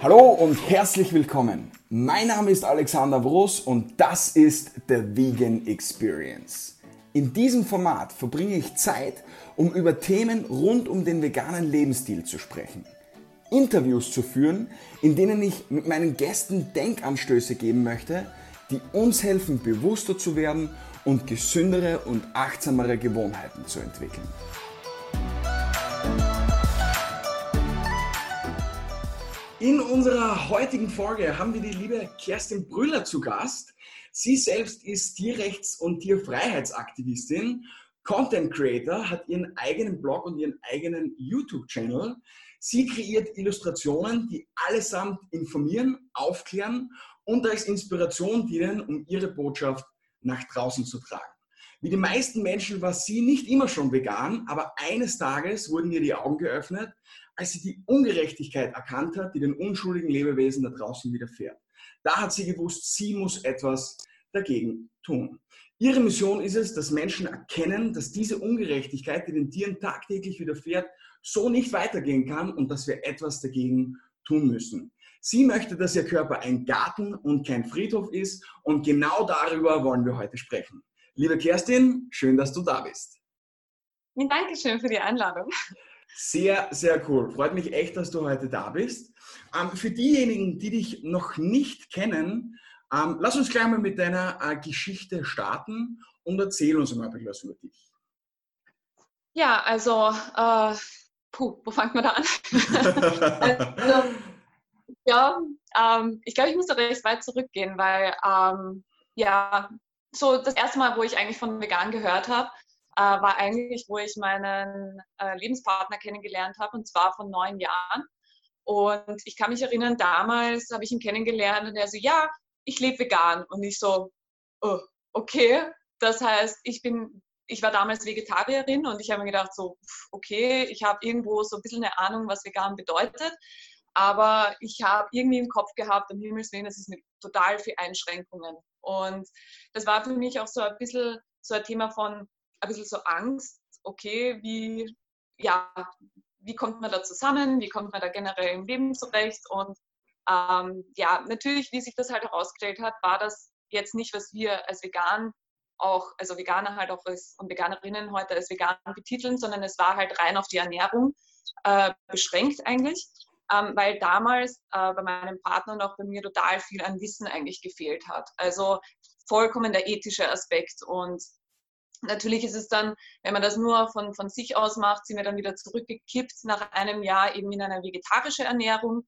Hallo und herzlich willkommen. Mein Name ist Alexander Wros und das ist The Vegan Experience. In diesem Format verbringe ich Zeit, um über Themen rund um den veganen Lebensstil zu sprechen. Interviews zu führen, in denen ich mit meinen Gästen Denkanstöße geben möchte, die uns helfen, bewusster zu werden und gesündere und achtsamere Gewohnheiten zu entwickeln. In unserer heutigen Folge haben wir die liebe Kerstin Brüller zu Gast. Sie selbst ist Tierrechts- und Tierfreiheitsaktivistin, Content Creator, hat ihren eigenen Blog und ihren eigenen YouTube-Channel. Sie kreiert Illustrationen, die allesamt informieren, aufklären und als Inspiration dienen, um ihre Botschaft nach draußen zu tragen. Wie die meisten Menschen war sie nicht immer schon vegan, aber eines Tages wurden ihr die Augen geöffnet, als sie die Ungerechtigkeit erkannt hat, die den unschuldigen Lebewesen da draußen widerfährt. Da hat sie gewusst, sie muss etwas dagegen tun. Ihre Mission ist es, dass Menschen erkennen, dass diese Ungerechtigkeit, die den Tieren tagtäglich widerfährt, so nicht weitergehen kann und dass wir etwas dagegen tun müssen. Sie möchte, dass ihr Körper ein Garten und kein Friedhof ist und genau darüber wollen wir heute sprechen. Liebe Kerstin, schön, dass du da bist. Dankeschön für die Einladung. Sehr, sehr cool. Freut mich echt, dass du heute da bist. Ähm, für diejenigen, die dich noch nicht kennen, ähm, lass uns gleich mal mit deiner äh, Geschichte starten und erzähl uns mal ein bisschen was über dich. Ja, also, äh, puh, wo fängt man da an? also, ja, ähm, ich glaube, ich muss da recht weit zurückgehen, weil, ähm, ja, so das erste Mal, wo ich eigentlich von vegan gehört habe, äh, war eigentlich, wo ich meinen äh, Lebenspartner kennengelernt habe, und zwar von neun Jahren. Und ich kann mich erinnern, damals habe ich ihn kennengelernt und er so, ja, ich lebe vegan. Und ich so, oh, okay. Das heißt, ich bin, ich war damals Vegetarierin und ich habe mir gedacht, so, okay, ich habe irgendwo so ein bisschen eine Ahnung, was vegan bedeutet. Aber ich habe irgendwie im Kopf gehabt, um Himmels Willen, das ist mit total viel Einschränkungen. Und das war für mich auch so ein bisschen so ein Thema von, ein bisschen so Angst, okay, wie, ja, wie kommt man da zusammen, wie kommt man da generell im Leben zurecht? Und ähm, ja, natürlich, wie sich das halt herausgestellt hat, war das jetzt nicht, was wir als vegan auch, also Veganer halt auch als, und Veganerinnen heute als vegan betiteln, sondern es war halt rein auf die Ernährung äh, beschränkt eigentlich, ähm, weil damals äh, bei meinem Partner und auch bei mir total viel an Wissen eigentlich gefehlt hat. Also vollkommen der ethische Aspekt und Natürlich ist es dann, wenn man das nur von, von sich aus macht, sind wir dann wieder zurückgekippt nach einem Jahr eben in eine vegetarische Ernährung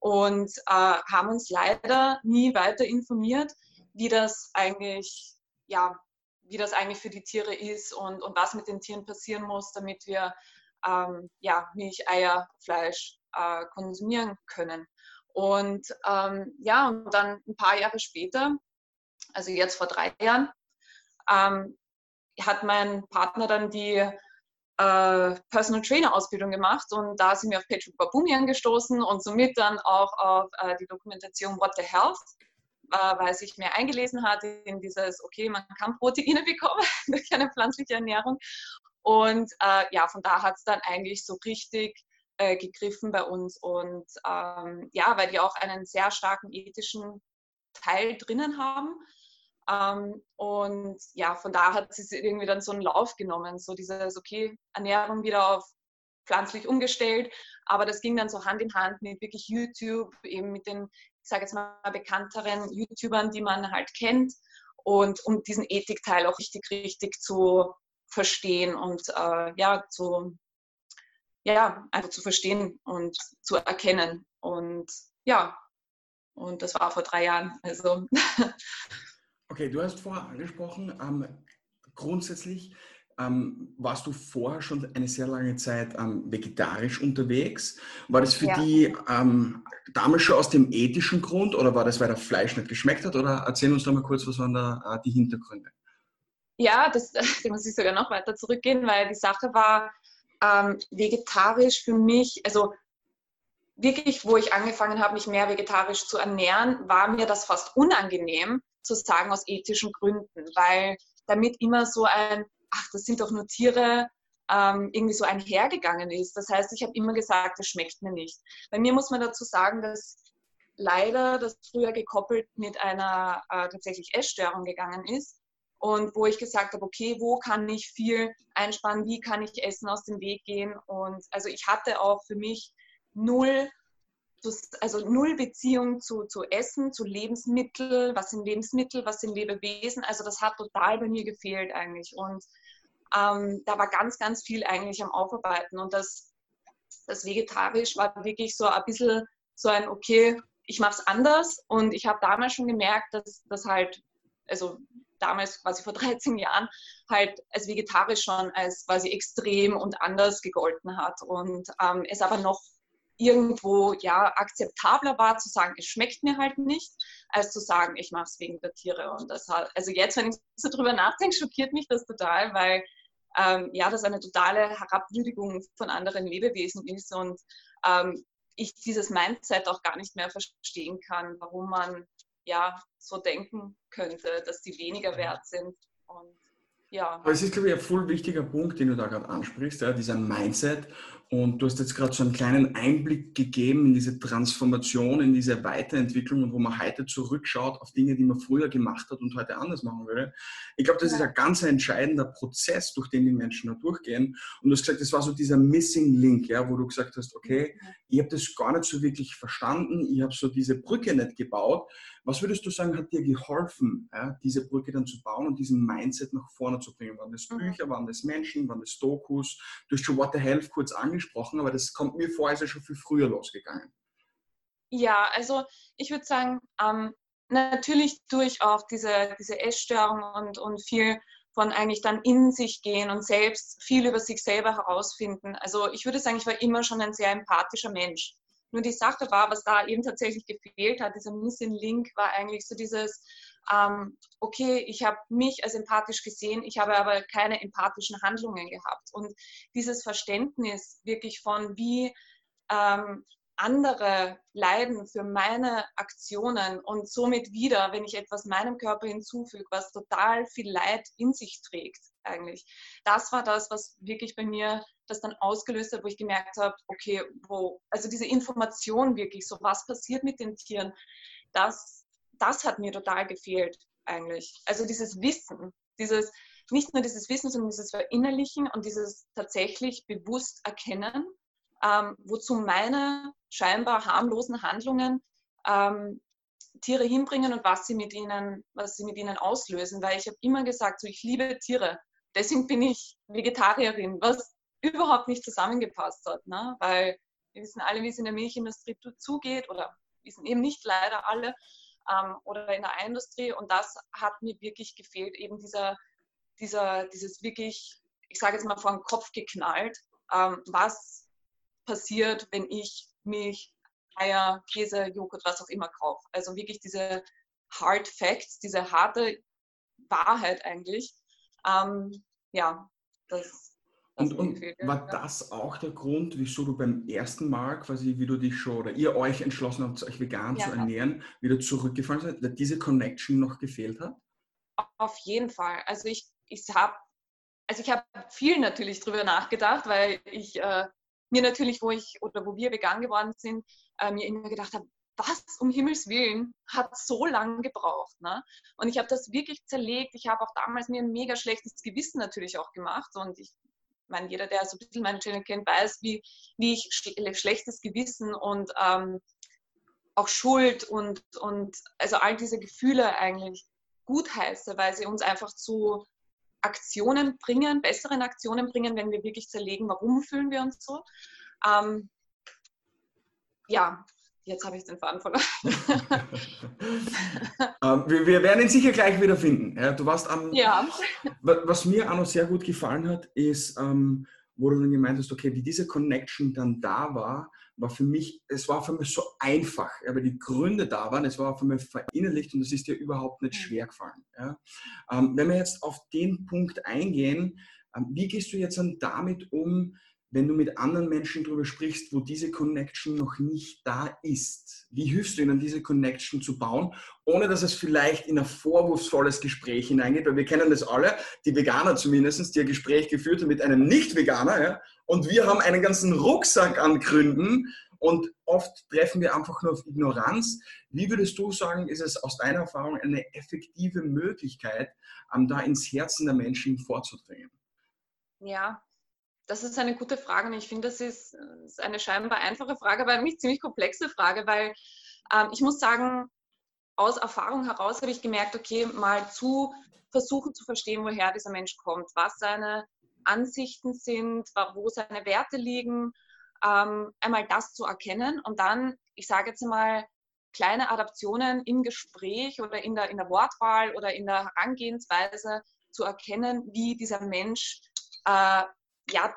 und äh, haben uns leider nie weiter informiert, wie das eigentlich, ja, wie das eigentlich für die Tiere ist und, und was mit den Tieren passieren muss, damit wir ähm, ja, Milch, Eier, Fleisch äh, konsumieren können. Und ähm, ja, und dann ein paar Jahre später, also jetzt vor drei Jahren, ähm, hat mein Partner dann die äh, Personal Trainer Ausbildung gemacht und da sind wir auf Patrick Babumian gestoßen und somit dann auch auf äh, die Dokumentation What the Health, äh, weil sich mehr eingelesen hat in dieses, okay, man kann Proteine bekommen durch eine pflanzliche Ernährung. Und äh, ja, von da hat es dann eigentlich so richtig äh, gegriffen bei uns. Und ähm, ja, weil die auch einen sehr starken ethischen Teil drinnen haben. Ähm, und ja, von da hat es irgendwie dann so einen Lauf genommen, so dieses, okay, Ernährung wieder auf pflanzlich umgestellt, aber das ging dann so Hand in Hand mit wirklich YouTube, eben mit den, ich sage jetzt mal, bekannteren YouTubern, die man halt kennt. Und um diesen Ethikteil auch richtig, richtig zu verstehen und äh, ja, zu, ja, einfach zu verstehen und zu erkennen. Und ja, und das war vor drei Jahren, also Okay, du hast vorher angesprochen, ähm, grundsätzlich ähm, warst du vorher schon eine sehr lange Zeit ähm, vegetarisch unterwegs. War das für ja. die ähm, damals schon aus dem ethischen Grund oder war das, weil das Fleisch nicht geschmeckt hat? Oder erzähl uns doch mal kurz, was waren da äh, die Hintergründe? Ja, das, da muss ich sogar noch weiter zurückgehen, weil die Sache war ähm, vegetarisch für mich, also wirklich, wo ich angefangen habe, mich mehr vegetarisch zu ernähren, war mir das fast unangenehm, zu sagen aus ethischen Gründen, weil damit immer so ein, ach, das sind doch nur Tiere, ähm, irgendwie so einhergegangen ist. Das heißt, ich habe immer gesagt, das schmeckt mir nicht. Bei mir muss man dazu sagen, dass leider das früher gekoppelt mit einer äh, tatsächlich Essstörung gegangen ist und wo ich gesagt habe, okay, wo kann ich viel einsparen, wie kann ich Essen aus dem Weg gehen und also ich hatte auch für mich null also null Beziehung zu, zu Essen, zu Lebensmitteln, was sind Lebensmittel, was sind Lebewesen. Also das hat total bei mir gefehlt eigentlich. Und ähm, da war ganz, ganz viel eigentlich am Aufarbeiten. Und das, das Vegetarisch war wirklich so ein bisschen so ein, okay, ich mache es anders. Und ich habe damals schon gemerkt, dass das halt, also damals quasi vor 13 Jahren, halt als vegetarisch schon als quasi extrem und anders gegolten hat. Und ähm, es aber noch irgendwo ja akzeptabler war zu sagen, es schmeckt mir halt nicht, als zu sagen, ich mache es wegen der Tiere. Und das hat, also jetzt, wenn ich so drüber nachdenke, schockiert mich das total, weil ähm, ja, das eine totale Herabwürdigung von anderen Lebewesen ist und ähm, ich dieses Mindset auch gar nicht mehr verstehen kann, warum man ja so denken könnte, dass die weniger wert sind. Und ja. Aber es ist, glaube ich, ein voll wichtiger Punkt, den du da gerade ansprichst, ja, dieser Mindset. Und du hast jetzt gerade so einen kleinen Einblick gegeben in diese Transformation, in diese Weiterentwicklung und wo man heute zurückschaut auf Dinge, die man früher gemacht hat und heute anders machen würde. Ich glaube, das ja. ist ein ganz entscheidender Prozess, durch den die Menschen da durchgehen. Und du hast gesagt, das war so dieser Missing Link, ja, wo du gesagt hast, okay, ich habe das gar nicht so wirklich verstanden, ich habe so diese Brücke nicht gebaut. Was würdest du sagen, hat dir geholfen, ja, diese Brücke dann zu bauen und diesen Mindset nach vorne zu bringen? Waren das mhm. Bücher, waren das Menschen, waren das Dokus? Du hast schon What the Health kurz angesprochen, aber das kommt mir vor, ist ja schon viel früher losgegangen. Ja, also ich würde sagen, ähm, natürlich durch auch diese, diese Essstörung und, und viel von eigentlich dann in sich gehen und selbst viel über sich selber herausfinden. Also ich würde sagen, ich war immer schon ein sehr empathischer Mensch. Nur die Sache war, was da eben tatsächlich gefehlt hat, dieser Missing Link, war eigentlich so dieses, ähm, okay, ich habe mich als empathisch gesehen, ich habe aber keine empathischen Handlungen gehabt. Und dieses Verständnis wirklich von, wie ähm, andere leiden für meine Aktionen und somit wieder, wenn ich etwas meinem Körper hinzufüge, was total viel Leid in sich trägt eigentlich. Das war das, was wirklich bei mir das dann ausgelöst hat, wo ich gemerkt habe, okay, wo, also diese Information wirklich, so was passiert mit den Tieren, das, das hat mir total gefehlt eigentlich. Also dieses Wissen, dieses, nicht nur dieses Wissen, sondern dieses Verinnerlichen und dieses tatsächlich bewusst erkennen, ähm, wozu meine scheinbar harmlosen Handlungen ähm, Tiere hinbringen und was sie mit ihnen, was sie mit ihnen auslösen. Weil ich habe immer gesagt, so ich liebe Tiere. Deswegen bin ich Vegetarierin, was überhaupt nicht zusammengepasst hat. Ne? Weil wir wissen alle, wie es in der Milchindustrie zugeht oder wissen eben nicht leider alle ähm, oder in der Industrie. Und das hat mir wirklich gefehlt, eben dieser, dieser, dieses wirklich, ich sage jetzt mal vor den Kopf geknallt, ähm, was passiert, wenn ich Milch, Eier, Käse, Joghurt, was auch immer kaufe. Also wirklich diese Hard Facts, diese harte Wahrheit eigentlich. Ähm, ja, das, und, und war das auch der Grund, wieso du beim ersten Mal quasi, wie du dich schon oder ihr euch entschlossen habt, euch vegan ja. zu ernähren, wieder zurückgefallen seid, weil diese Connection noch gefehlt hat? Auf jeden Fall. Also ich, ich habe also ich habe viel natürlich drüber nachgedacht, weil ich äh, mir natürlich, wo ich oder wo wir vegan geworden sind, äh, mir immer gedacht habe, was um Himmels Willen hat so lange gebraucht. Ne? Und ich habe das wirklich zerlegt. Ich habe auch damals mir ein mega schlechtes Gewissen natürlich auch gemacht. Und ich meine, jeder, der so ein bisschen meinen Channel kennt, weiß, wie, wie ich schlechtes Gewissen und ähm, auch Schuld und, und also all diese Gefühle eigentlich gut heiße, weil sie uns einfach zu Aktionen bringen, besseren Aktionen bringen, wenn wir wirklich zerlegen, warum fühlen wir uns so. Ähm, ja, Jetzt habe ich den Faden verloren. ähm, wir, wir, werden ihn sicher gleich wieder finden. Ja, du warst am. Ja. Was mir auch noch sehr gut gefallen hat, ist, ähm, wo du dann gemeint hast, okay, wie diese Connection dann da war, war für mich, es war für mich so einfach, aber die Gründe da waren, es war für mich verinnerlicht und es ist dir überhaupt nicht mhm. schwer gefallen. Ja. Ähm, wenn wir jetzt auf den Punkt eingehen, ähm, wie gehst du jetzt dann damit um, wenn du mit anderen Menschen darüber sprichst, wo diese Connection noch nicht da ist? Wie hilfst du ihnen, diese Connection zu bauen, ohne dass es vielleicht in ein vorwurfsvolles Gespräch hineingeht? Weil wir kennen das alle, die Veganer zumindest, die ein Gespräch geführt haben mit einem Nicht-Veganer. Ja? Und wir haben einen ganzen Rucksack an Gründen, und oft treffen wir einfach nur auf Ignoranz. Wie würdest du sagen, ist es aus deiner Erfahrung eine effektive Möglichkeit, da ins Herzen der Menschen vorzudringen? Ja, das ist eine gute Frage und ich finde, das ist, eine scheinbar einfache Frage, aber eine ziemlich komplexe Frage, weil ähm, ich muss sagen, aus Erfahrung heraus habe ich gemerkt, okay, mal zu versuchen zu verstehen, woher dieser Mensch kommt, was seine Ansichten sind, wo seine Werte liegen, ähm, einmal das zu erkennen und dann, ich sage jetzt mal, kleine Adaptionen im Gespräch oder in der, in der Wortwahl oder in der Herangehensweise zu erkennen, wie dieser Mensch äh, ja,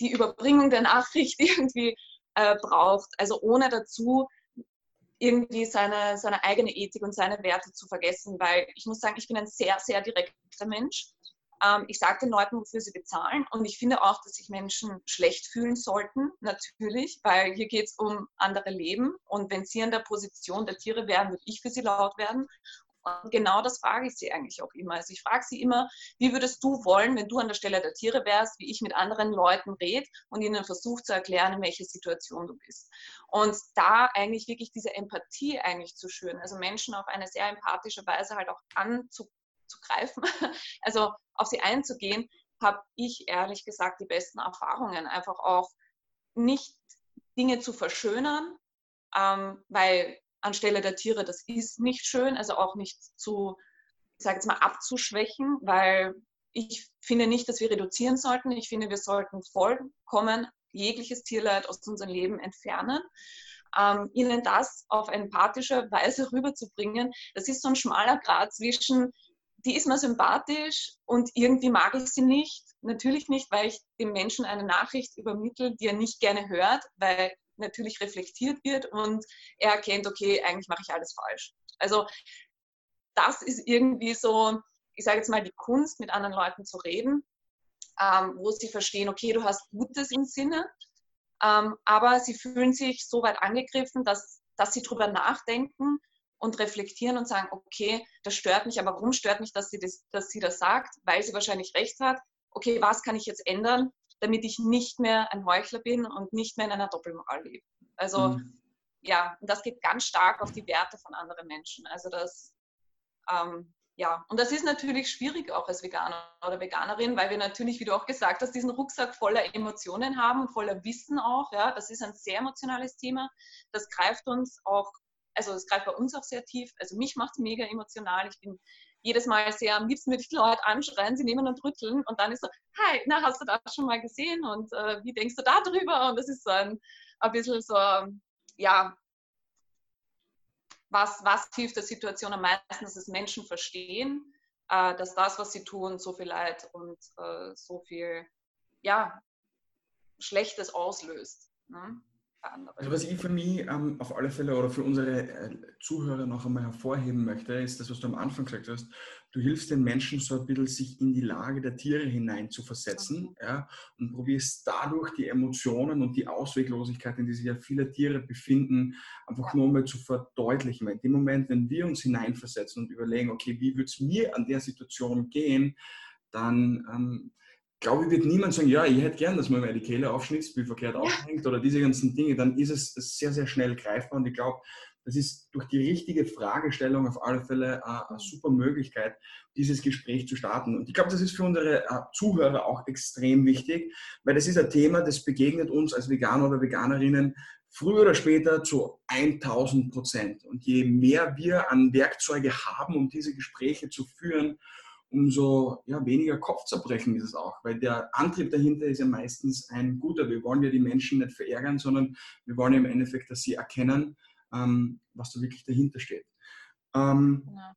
die Überbringung der Nachricht irgendwie äh, braucht. Also ohne dazu irgendwie seine, seine eigene Ethik und seine Werte zu vergessen, weil ich muss sagen, ich bin ein sehr, sehr direkter Mensch. Ähm, ich sage den Leuten, wofür sie bezahlen und ich finde auch, dass sich Menschen schlecht fühlen sollten, natürlich, weil hier geht es um andere Leben und wenn sie an der Position der Tiere wären, würde ich für sie laut werden und genau das frage ich sie eigentlich auch immer. Also ich frage sie immer, wie würdest du wollen, wenn du an der Stelle der Tiere wärst, wie ich mit anderen Leuten rede und ihnen versuche zu erklären, in welcher Situation du bist. Und da eigentlich wirklich diese Empathie eigentlich zu schüren, also Menschen auf eine sehr empathische Weise halt auch anzugreifen, also auf sie einzugehen, habe ich ehrlich gesagt die besten Erfahrungen. Einfach auch nicht Dinge zu verschönern, ähm, weil anstelle der Tiere, das ist nicht schön, also auch nicht zu, ich sage jetzt mal, abzuschwächen, weil ich finde nicht, dass wir reduzieren sollten. Ich finde, wir sollten vollkommen jegliches Tierleid aus unserem Leben entfernen. Ähm, ihnen das auf empathische Weise rüberzubringen, das ist so ein schmaler Grad zwischen, die ist mir sympathisch und irgendwie mag ich sie nicht. Natürlich nicht, weil ich dem Menschen eine Nachricht übermittle, die er nicht gerne hört, weil natürlich reflektiert wird und er erkennt, okay, eigentlich mache ich alles falsch. Also das ist irgendwie so, ich sage jetzt mal, die Kunst, mit anderen Leuten zu reden, ähm, wo sie verstehen, okay, du hast Gutes im Sinne, ähm, aber sie fühlen sich so weit angegriffen, dass, dass sie darüber nachdenken und reflektieren und sagen, okay, das stört mich, aber warum stört mich, dass sie das, dass sie das sagt? Weil sie wahrscheinlich recht hat. Okay, was kann ich jetzt ändern, damit ich nicht mehr ein Heuchler bin und nicht mehr in einer Doppelmoral lebe. Also mhm. ja, das geht ganz stark auf die Werte von anderen Menschen. Also das, ähm, ja, und das ist natürlich schwierig auch als Veganer oder Veganerin, weil wir natürlich, wie du auch gesagt hast, diesen Rucksack voller Emotionen haben und voller Wissen auch. Ja, das ist ein sehr emotionales Thema. Das greift uns auch, also es greift bei uns auch sehr tief. Also mich macht es mega emotional. Ich bin jedes Mal sehr am liebsten würde ich die Leute anschreien, sie nehmen und rütteln und dann ist so, hi, na, hast du das schon mal gesehen und äh, wie denkst du darüber? Und das ist so ein, ein bisschen so, ja, was, was hilft der Situation am meisten, dass es Menschen verstehen, äh, dass das, was sie tun, so viel Leid und äh, so viel, ja, Schlechtes auslöst. Ne? Andere. Also was ich für mich ähm, auf alle Fälle oder für unsere äh, Zuhörer noch einmal hervorheben möchte, ist das, was du am Anfang gesagt hast. Du hilfst den Menschen so ein bisschen, sich in die Lage der Tiere hinein zu versetzen okay. ja, und probierst dadurch die Emotionen und die Ausweglosigkeit, in die sich ja viele Tiere befinden, einfach nur mal zu verdeutlichen. Weil in dem Moment, wenn wir uns hineinversetzen und überlegen, okay, wie würde es mir an der Situation gehen, dann ähm, glaube ich, wird niemand sagen, ja, ich hätte gern, dass man mir die Kehle aufschnitzt, wie verkehrt aufhängt oder diese ganzen Dinge, dann ist es sehr, sehr schnell greifbar und ich glaube, das ist durch die richtige Fragestellung auf alle Fälle eine, eine super Möglichkeit, dieses Gespräch zu starten. Und ich glaube, das ist für unsere äh, Zuhörer auch extrem wichtig, weil das ist ein Thema, das begegnet uns als Veganer oder Veganerinnen früher oder später zu 1000 Prozent. Und je mehr wir an Werkzeuge haben, um diese Gespräche zu führen, umso ja, weniger Kopfzerbrechen ist es auch, weil der Antrieb dahinter ist ja meistens ein guter. Wir wollen ja die Menschen nicht verärgern, sondern wir wollen ja im Endeffekt, dass sie erkennen, ähm, was da wirklich dahinter steht. Ähm, ja.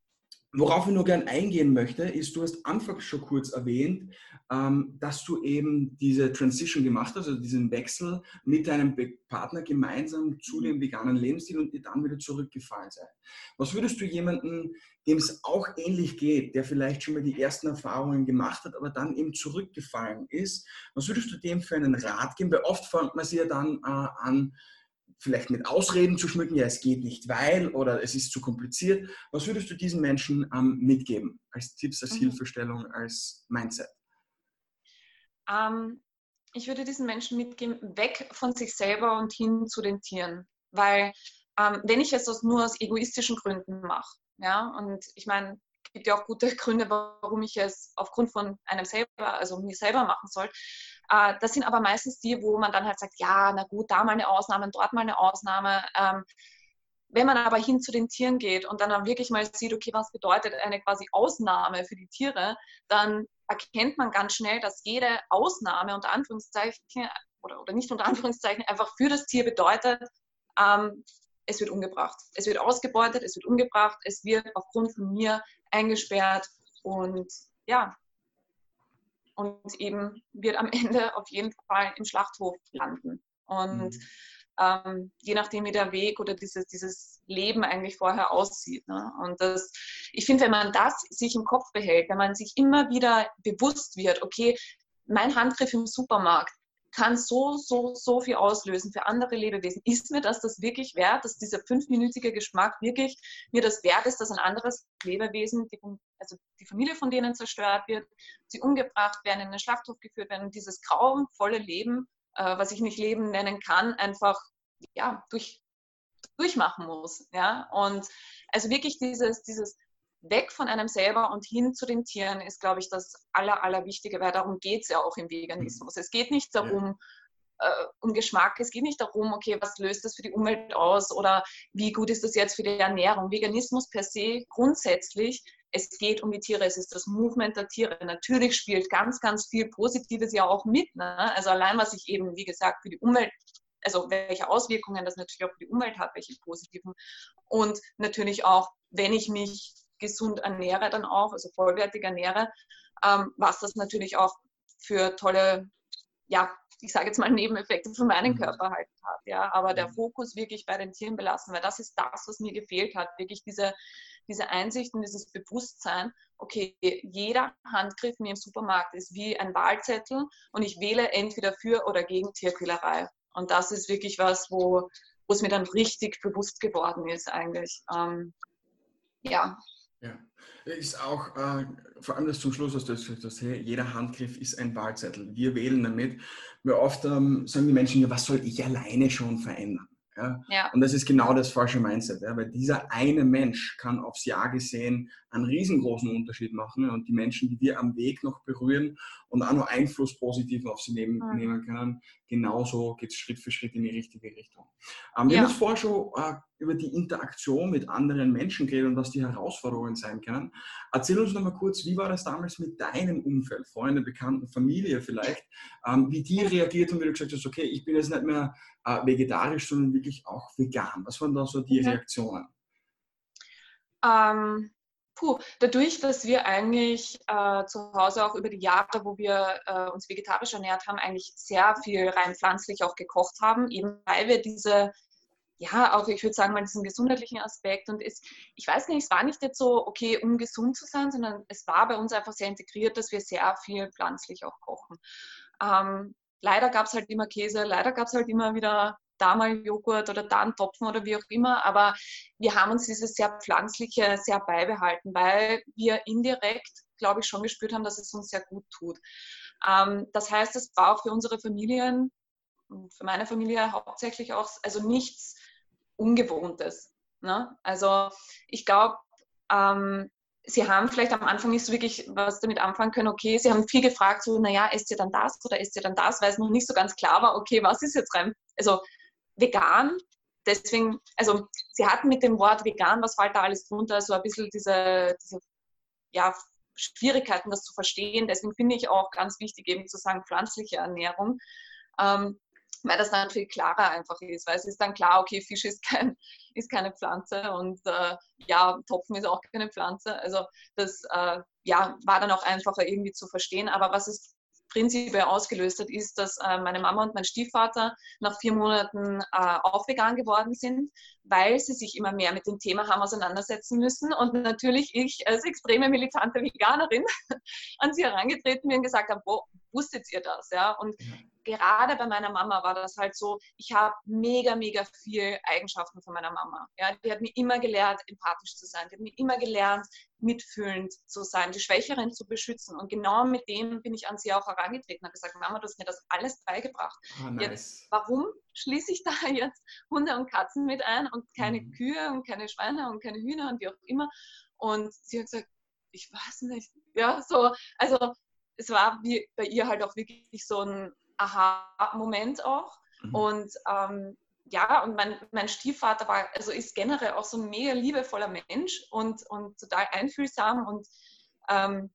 Worauf ich nur gern eingehen möchte, ist, du hast anfangs schon kurz erwähnt, dass du eben diese Transition gemacht hast, also diesen Wechsel mit deinem Partner gemeinsam zu mhm. dem veganen Lebensstil und ihr dann wieder zurückgefallen seid. Was würdest du jemandem, dem es auch ähnlich geht, der vielleicht schon mal die ersten Erfahrungen gemacht hat, aber dann eben zurückgefallen ist, was würdest du dem für einen Rat geben? Weil oft fängt man sich ja dann äh, an, vielleicht mit Ausreden zu schmücken, ja, es geht nicht, weil oder es ist zu kompliziert. Was würdest du diesen Menschen ähm, mitgeben als Tipps, als mhm. Hilfestellung, als Mindset? Ähm, ich würde diesen Menschen mitgeben, weg von sich selber und hin zu den Tieren. Weil ähm, wenn ich es nur aus egoistischen Gründen mache, ja, und ich meine, es gibt ja auch gute Gründe, warum ich es aufgrund von einem selber, also mir selber machen soll. Äh, das sind aber meistens die, wo man dann halt sagt, ja, na gut, da mal eine Ausnahme, dort mal eine Ausnahme. Ähm, wenn man aber hin zu den Tieren geht und dann wirklich mal sieht, okay, was bedeutet eine quasi Ausnahme für die Tiere, dann erkennt man ganz schnell, dass jede Ausnahme unter Anführungszeichen oder, oder nicht unter Anführungszeichen einfach für das Tier bedeutet, ähm, es wird umgebracht. Es wird ausgebeutet, es wird umgebracht, es wird aufgrund von mir eingesperrt und ja, und eben wird am Ende auf jeden Fall im Schlachthof landen. Und mhm. Ähm, je nachdem, wie der Weg oder dieses, dieses Leben eigentlich vorher aussieht. Ne? Und das, ich finde, wenn man das sich im Kopf behält, wenn man sich immer wieder bewusst wird, okay, mein Handgriff im Supermarkt, kann so, so, so viel auslösen für andere Lebewesen. Ist mir das das wirklich wert, dass dieser fünfminütige Geschmack wirklich mir das wert ist, dass ein anderes Lebewesen, die, also die Familie von denen zerstört wird, sie umgebracht werden, in den Schlachthof geführt werden und dieses grauenvolle Leben, äh, was ich nicht Leben nennen kann, einfach ja, durch, durchmachen muss. Ja? Und also wirklich dieses, dieses weg von einem selber und hin zu den Tieren ist, glaube ich, das Aller, Allerwichtige, weil darum geht es ja auch im Veganismus. Es geht nicht darum, ja. äh, um Geschmack, es geht nicht darum, okay, was löst das für die Umwelt aus oder wie gut ist das jetzt für die Ernährung. Veganismus per se grundsätzlich, es geht um die Tiere, es ist das Movement der Tiere. Natürlich spielt ganz, ganz viel Positives ja auch mit. Ne? Also allein, was ich eben, wie gesagt, für die Umwelt also welche Auswirkungen das natürlich auch für die Umwelt hat, welche positiven. Und natürlich auch, wenn ich mich gesund ernähre dann auch, also vollwertig ernähre, ähm, was das natürlich auch für tolle, ja, ich sage jetzt mal Nebeneffekte für meinen mhm. Körper halt hat. Ja, aber der. Fokus wirklich bei den Tieren belassen, weil das ist das, was mir gefehlt hat, wirklich diese, diese Einsicht und dieses Bewusstsein, okay, jeder Handgriff mir im Supermarkt ist wie ein Wahlzettel und ich wähle entweder für oder gegen Tierquälerei. Und das ist wirklich was, wo, es mir dann richtig bewusst geworden ist eigentlich. Ähm, ja, ja, ist auch, äh, vor allem das zum Schluss, was du gesagt hast, hey, jeder Handgriff ist ein Wahlzettel. Wir wählen damit. Weil oft ähm, sagen die Menschen, ja, was soll ich alleine schon verändern? Ja? ja? Und das ist genau das falsche Mindset, ja? weil dieser eine Mensch kann aufs Jahr gesehen einen riesengroßen Unterschied machen und die Menschen, die wir am Weg noch berühren und auch noch Einfluss positiv auf sie nehmen, mhm. nehmen können, genauso geht es Schritt für Schritt in die richtige Richtung. Ähm, wir haben jetzt vorher schon äh, über die Interaktion mit anderen Menschen geredet und was die Herausforderungen sein können. Erzähl uns noch mal kurz, wie war das damals mit deinem Umfeld, Freunde, Bekannten, Familie vielleicht, ähm, wie die reagiert haben, wie du gesagt hast, okay, ich bin jetzt nicht mehr äh, vegetarisch, sondern wirklich auch vegan. Was waren da so die mhm. Reaktionen? Ähm, Puh, dadurch, dass wir eigentlich äh, zu Hause auch über die Jahre, wo wir äh, uns vegetarisch ernährt haben, eigentlich sehr viel rein pflanzlich auch gekocht haben, eben weil wir diese, ja, auch ich würde sagen mal diesen gesundheitlichen Aspekt und ist, ich weiß nicht, es war nicht jetzt so, okay, um gesund zu sein, sondern es war bei uns einfach sehr integriert, dass wir sehr viel pflanzlich auch kochen. Ähm, leider gab es halt immer Käse, leider gab es halt immer wieder da mal Joghurt oder da einen Topfen oder wie auch immer. Aber wir haben uns dieses sehr pflanzliche sehr beibehalten, weil wir indirekt, glaube ich, schon gespürt haben, dass es uns sehr gut tut. Ähm, das heißt, es war auch für unsere Familien, für meine Familie hauptsächlich auch, also nichts Ungewohntes. Ne? Also ich glaube, ähm, sie haben vielleicht am Anfang nicht so wirklich was damit anfangen können, okay, sie haben viel gefragt, so, naja, esst ihr dann das oder esst ihr dann das, weil es noch nicht so ganz klar war, okay, was ist jetzt rein, also vegan. Deswegen, also sie hatten mit dem Wort vegan, was fällt da alles drunter, so ein bisschen diese, diese ja, Schwierigkeiten, das zu verstehen. Deswegen finde ich auch ganz wichtig, eben zu sagen, pflanzliche Ernährung. Ähm, weil das dann viel klarer einfach ist, weil es ist dann klar, okay, Fisch ist, kein, ist keine Pflanze und äh, ja, Topfen ist auch keine Pflanze. Also das äh, ja, war dann auch einfacher irgendwie zu verstehen. Aber was es prinzipiell ausgelöst hat, ist, dass äh, meine Mama und mein Stiefvater nach vier Monaten äh, auch vegan geworden sind, weil sie sich immer mehr mit dem Thema haben auseinandersetzen müssen. Und natürlich ich als extreme militante Veganerin an sie herangetreten bin und gesagt habe, wo wusstet ihr das? Ja? Und gerade bei meiner Mama war das halt so, ich habe mega, mega viel Eigenschaften von meiner Mama. Ja, die hat mir immer gelernt, empathisch zu sein. Die hat mir immer gelernt, mitfühlend zu sein, die Schwächeren zu beschützen. Und genau mit dem bin ich an sie auch herangetreten und habe gesagt, Mama, du hast mir das alles beigebracht. Oh, nice. jetzt, warum schließe ich da jetzt Hunde und Katzen mit ein und keine mhm. Kühe und keine Schweine und keine Hühner und wie auch immer? Und sie hat gesagt, ich weiß nicht. Ja, so, also es war wie bei ihr halt auch wirklich so ein Aha-Moment auch. Mhm. Und ähm, ja, und mein, mein Stiefvater war, also ist generell auch so ein mega liebevoller Mensch und, und total einfühlsam und ähm,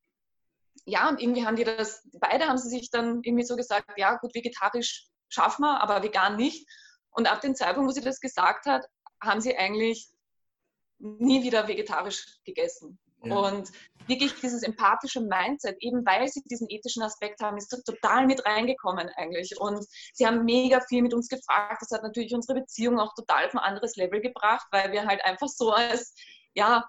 ja, und irgendwie haben die das, beide haben sie sich dann irgendwie so gesagt, ja gut, vegetarisch schaffen wir, aber vegan nicht. Und ab dem Zeitpunkt, wo sie das gesagt hat, haben sie eigentlich nie wieder vegetarisch gegessen. Ja. Und wirklich dieses empathische Mindset, eben weil sie diesen ethischen Aspekt haben, ist total mit reingekommen eigentlich. Und sie haben mega viel mit uns gefragt. Das hat natürlich unsere Beziehung auch total auf ein anderes Level gebracht, weil wir halt einfach so als, ja,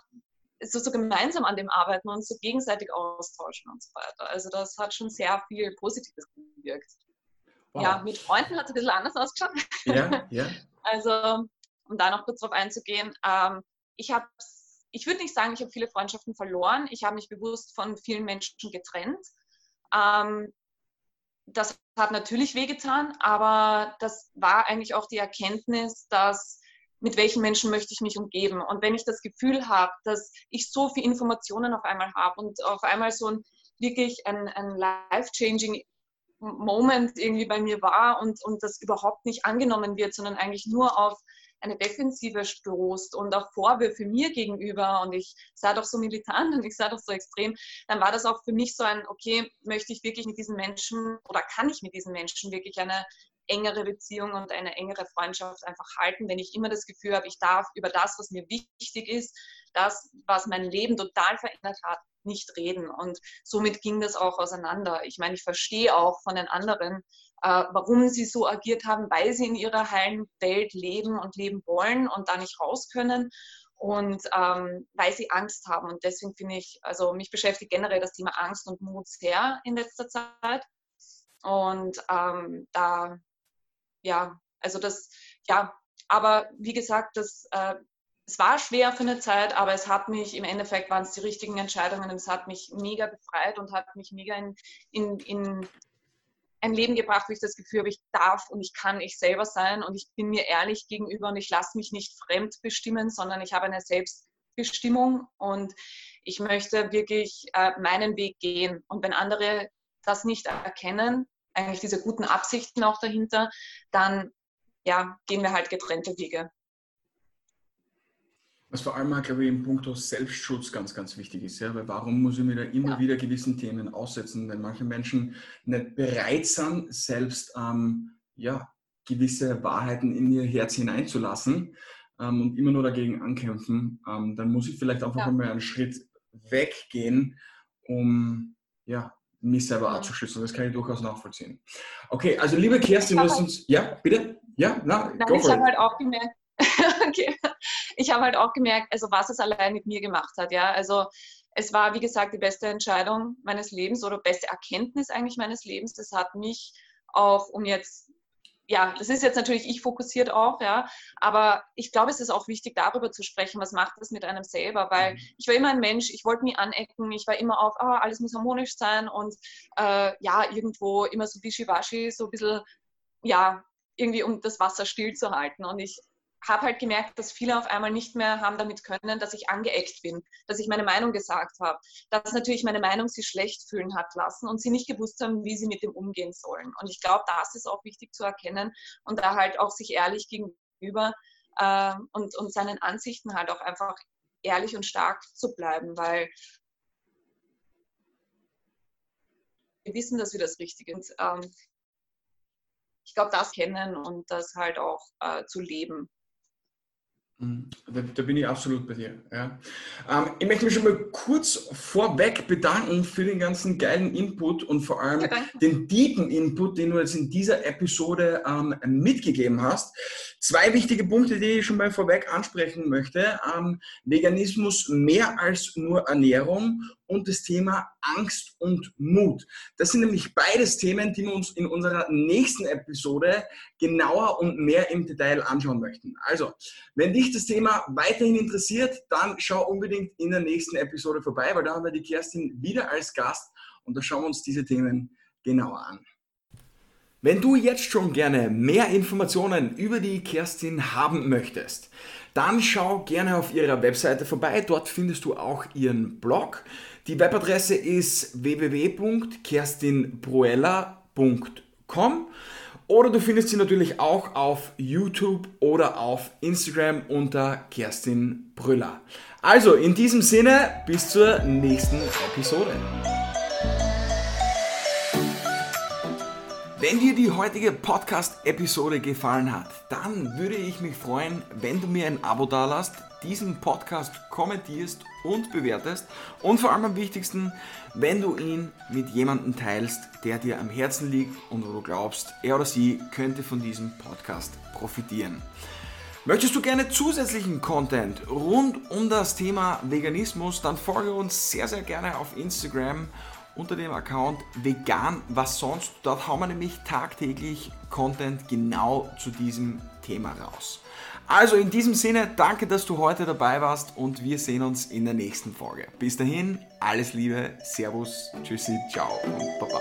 so, so gemeinsam an dem arbeiten und so gegenseitig austauschen und so weiter. Also das hat schon sehr viel Positives gewirkt. Wow. Ja, mit Freunden hat es ein bisschen anders ausgeschaut. Ja, ja. Also, um da noch kurz drauf einzugehen, ähm, ich habe ich würde nicht sagen, ich habe viele Freundschaften verloren. Ich habe mich bewusst von vielen Menschen getrennt. Ähm, das hat natürlich wehgetan, aber das war eigentlich auch die Erkenntnis, dass mit welchen Menschen möchte ich mich umgeben. Und wenn ich das Gefühl habe, dass ich so viele Informationen auf einmal habe und auf einmal so ein wirklich ein, ein life-changing Moment irgendwie bei mir war und, und das überhaupt nicht angenommen wird, sondern eigentlich nur auf eine Defensive stoßt und auch Vorwürfe mir gegenüber und ich sah doch so militant und ich sah doch so extrem, dann war das auch für mich so ein, okay, möchte ich wirklich mit diesen Menschen oder kann ich mit diesen Menschen wirklich eine engere Beziehung und eine engere Freundschaft einfach halten, wenn ich immer das Gefühl habe, ich darf über das, was mir wichtig ist, das, was mein Leben total verändert hat, nicht reden. Und somit ging das auch auseinander. Ich meine, ich verstehe auch von den anderen, warum sie so agiert haben, weil sie in ihrer heilen Welt leben und leben wollen und da nicht raus können und ähm, weil sie Angst haben. Und deswegen finde ich, also mich beschäftigt generell das Thema Angst und Mut sehr in letzter Zeit. Und ähm, da, ja, also das, ja, aber wie gesagt, das, äh, es war schwer für eine Zeit, aber es hat mich, im Endeffekt waren es die richtigen Entscheidungen, es hat mich mega befreit und hat mich mega in, in, in ein Leben gebracht, wo ich das Gefühl habe, ich darf und ich kann ich selber sein und ich bin mir ehrlich gegenüber und ich lasse mich nicht fremd bestimmen, sondern ich habe eine Selbstbestimmung und ich möchte wirklich äh, meinen Weg gehen. Und wenn andere das nicht erkennen, eigentlich diese guten Absichten auch dahinter, dann ja, gehen wir halt getrennte Wege. Was vor allem, glaube ich, im Punkt Selbstschutz ganz, ganz wichtig ist. Ja? Weil warum muss ich mir da immer ja. wieder gewissen Themen aussetzen, wenn manche Menschen nicht bereit sind, selbst ähm, ja, gewisse Wahrheiten in ihr Herz hineinzulassen ähm, und immer nur dagegen ankämpfen, ähm, dann muss ich vielleicht einfach ja. einmal einen Schritt weggehen, um ja, mich selber ja. abzuschützen. Das kann ich durchaus nachvollziehen. Okay, also liebe Kerstin, du hast uns. Ja, bitte? Ja, na, Nein, ich habe halt auch gemerkt, okay. Ich habe halt auch gemerkt, also was es allein mit mir gemacht hat. Ja, also es war, wie gesagt, die beste Entscheidung meines Lebens oder beste Erkenntnis eigentlich meines Lebens. Das hat mich auch, um jetzt, ja, das ist jetzt natürlich ich fokussiert auch, ja, aber ich glaube, es ist auch wichtig, darüber zu sprechen, was macht das mit einem selber, weil mhm. ich war immer ein Mensch, ich wollte nie anecken, ich war immer auf, oh, alles muss harmonisch sein und äh, ja, irgendwo immer so wischiwaschi, so ein bisschen, ja, irgendwie um das Wasser stillzuhalten. Und ich habe halt gemerkt, dass viele auf einmal nicht mehr haben damit können, dass ich angeeckt bin, dass ich meine Meinung gesagt habe, dass natürlich meine Meinung sie schlecht fühlen hat lassen und sie nicht gewusst haben, wie sie mit dem umgehen sollen. Und ich glaube, das ist auch wichtig zu erkennen und da halt auch sich ehrlich gegenüber äh, und, und seinen Ansichten halt auch einfach ehrlich und stark zu bleiben, weil wir wissen, dass wir das Richtige sind. Ähm, ich glaube, das kennen und das halt auch äh, zu leben. Mhm. Da, da, bin ich absolut bei dir. Ja. Ähm, ich möchte mich schon mal kurz vorweg bedanken für den ganzen geilen Input und vor allem ja, den tiefen Input, den du jetzt in dieser Episode ähm, mitgegeben hast. Zwei wichtige Punkte, die ich schon mal vorweg ansprechen möchte. Ähm, Veganismus mehr als nur Ernährung und das Thema Angst und Mut. Das sind nämlich beides Themen, die wir uns in unserer nächsten Episode genauer und mehr im Detail anschauen möchten. Also, wenn dich das Thema weiterhin interessiert, dann schau unbedingt in der nächsten Episode vorbei, weil da haben wir die Kerstin wieder als Gast und da schauen wir uns diese Themen genauer an. Wenn du jetzt schon gerne mehr Informationen über die Kerstin haben möchtest, dann schau gerne auf ihrer Webseite vorbei. Dort findest du auch ihren Blog. Die Webadresse ist www.kerstinbruella.com oder du findest sie natürlich auch auf YouTube oder auf Instagram unter Kerstin Brüller. Also in diesem Sinne, bis zur nächsten Episode. Wenn dir die heutige Podcast-Episode gefallen hat, dann würde ich mich freuen, wenn du mir ein Abo dalasst, diesen Podcast kommentierst und bewertest und vor allem am wichtigsten, wenn du ihn mit jemandem teilst, der dir am Herzen liegt und wo du glaubst, er oder sie könnte von diesem Podcast profitieren. Möchtest du gerne zusätzlichen Content rund um das Thema Veganismus, dann folge uns sehr, sehr gerne auf Instagram unter dem Account vegan was sonst. Dort hauen wir nämlich tagtäglich Content genau zu diesem Thema raus. Also in diesem Sinne, danke, dass du heute dabei warst und wir sehen uns in der nächsten Folge. Bis dahin, alles Liebe, Servus, Tschüssi, ciao und Baba.